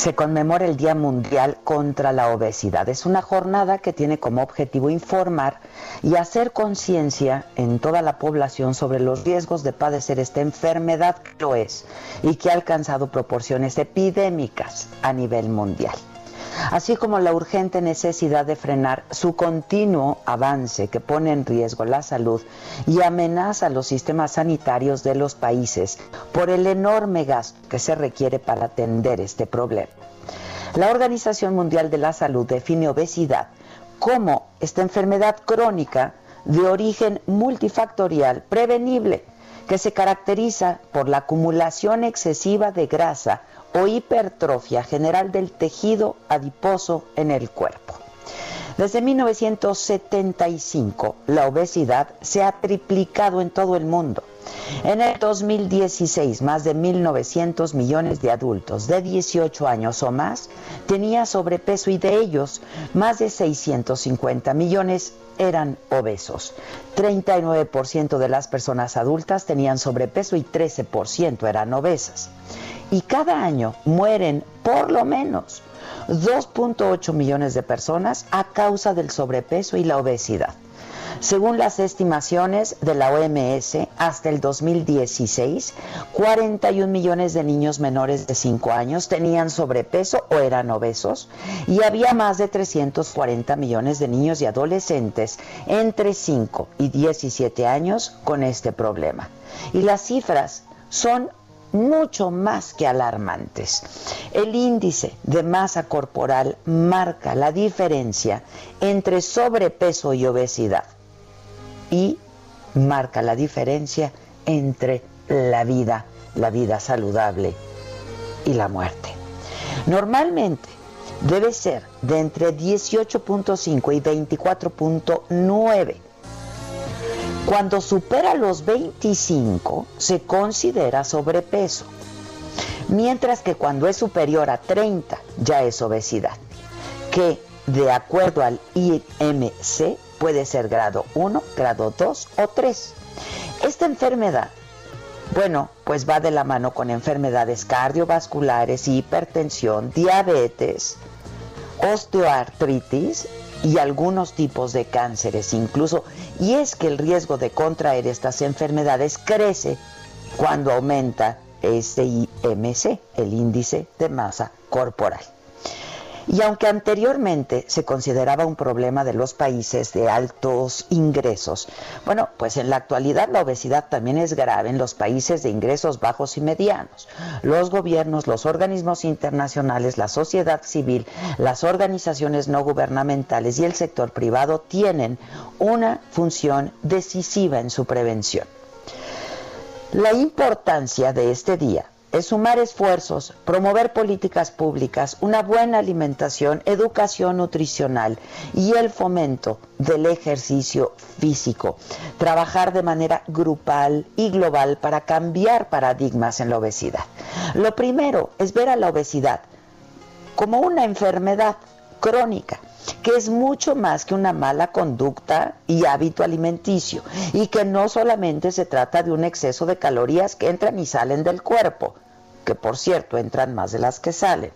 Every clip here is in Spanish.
Se conmemora el Día Mundial contra la Obesidad. Es una jornada que tiene como objetivo informar y hacer conciencia en toda la población sobre los riesgos de padecer esta enfermedad que lo es y que ha alcanzado proporciones epidémicas a nivel mundial así como la urgente necesidad de frenar su continuo avance que pone en riesgo la salud y amenaza los sistemas sanitarios de los países por el enorme gasto que se requiere para atender este problema. La Organización Mundial de la Salud define obesidad como esta enfermedad crónica de origen multifactorial prevenible que se caracteriza por la acumulación excesiva de grasa o hipertrofia general del tejido adiposo en el cuerpo. Desde 1975, la obesidad se ha triplicado en todo el mundo. En el 2016, más de 1.900 millones de adultos de 18 años o más tenían sobrepeso y de ellos, más de 650 millones eran obesos. 39% de las personas adultas tenían sobrepeso y 13% eran obesas y cada año mueren por lo menos 2.8 millones de personas a causa del sobrepeso y la obesidad. Según las estimaciones de la OMS, hasta el 2016, 41 millones de niños menores de 5 años tenían sobrepeso o eran obesos y había más de 340 millones de niños y adolescentes entre 5 y 17 años con este problema. Y las cifras son mucho más que alarmantes. El índice de masa corporal marca la diferencia entre sobrepeso y obesidad y marca la diferencia entre la vida, la vida saludable y la muerte. Normalmente debe ser de entre 18.5 y 24.9 cuando supera los 25 se considera sobrepeso, mientras que cuando es superior a 30 ya es obesidad, que de acuerdo al IMC puede ser grado 1, grado 2 o 3. Esta enfermedad, bueno, pues va de la mano con enfermedades cardiovasculares, hipertensión, diabetes, osteoartritis y algunos tipos de cánceres incluso. Y es que el riesgo de contraer estas enfermedades crece cuando aumenta este IMC, el índice de masa corporal. Y aunque anteriormente se consideraba un problema de los países de altos ingresos, bueno, pues en la actualidad la obesidad también es grave en los países de ingresos bajos y medianos. Los gobiernos, los organismos internacionales, la sociedad civil, las organizaciones no gubernamentales y el sector privado tienen una función decisiva en su prevención. La importancia de este día es sumar esfuerzos, promover políticas públicas, una buena alimentación, educación nutricional y el fomento del ejercicio físico. Trabajar de manera grupal y global para cambiar paradigmas en la obesidad. Lo primero es ver a la obesidad como una enfermedad crónica que es mucho más que una mala conducta y hábito alimenticio, y que no solamente se trata de un exceso de calorías que entran y salen del cuerpo, que por cierto entran más de las que salen.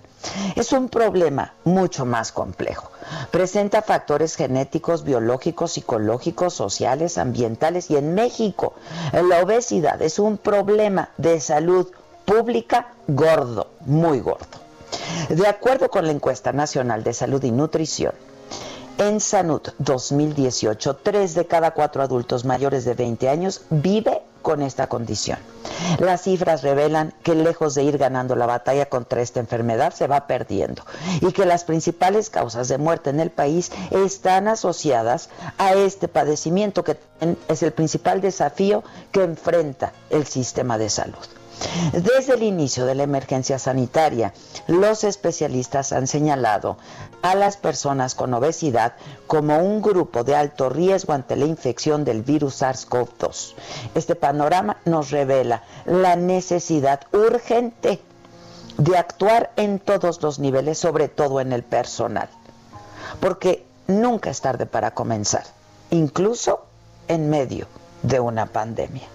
Es un problema mucho más complejo. Presenta factores genéticos, biológicos, psicológicos, sociales, ambientales y en México la obesidad es un problema de salud pública gordo, muy gordo. De acuerdo con la encuesta nacional de salud y nutrición, en Sanud 2018, tres de cada cuatro adultos mayores de 20 años vive con esta condición. Las cifras revelan que lejos de ir ganando la batalla contra esta enfermedad, se va perdiendo y que las principales causas de muerte en el país están asociadas a este padecimiento que es el principal desafío que enfrenta el sistema de salud. Desde el inicio de la emergencia sanitaria, los especialistas han señalado a las personas con obesidad como un grupo de alto riesgo ante la infección del virus SARS-CoV-2. Este panorama nos revela la necesidad urgente de actuar en todos los niveles, sobre todo en el personal, porque nunca es tarde para comenzar, incluso en medio de una pandemia.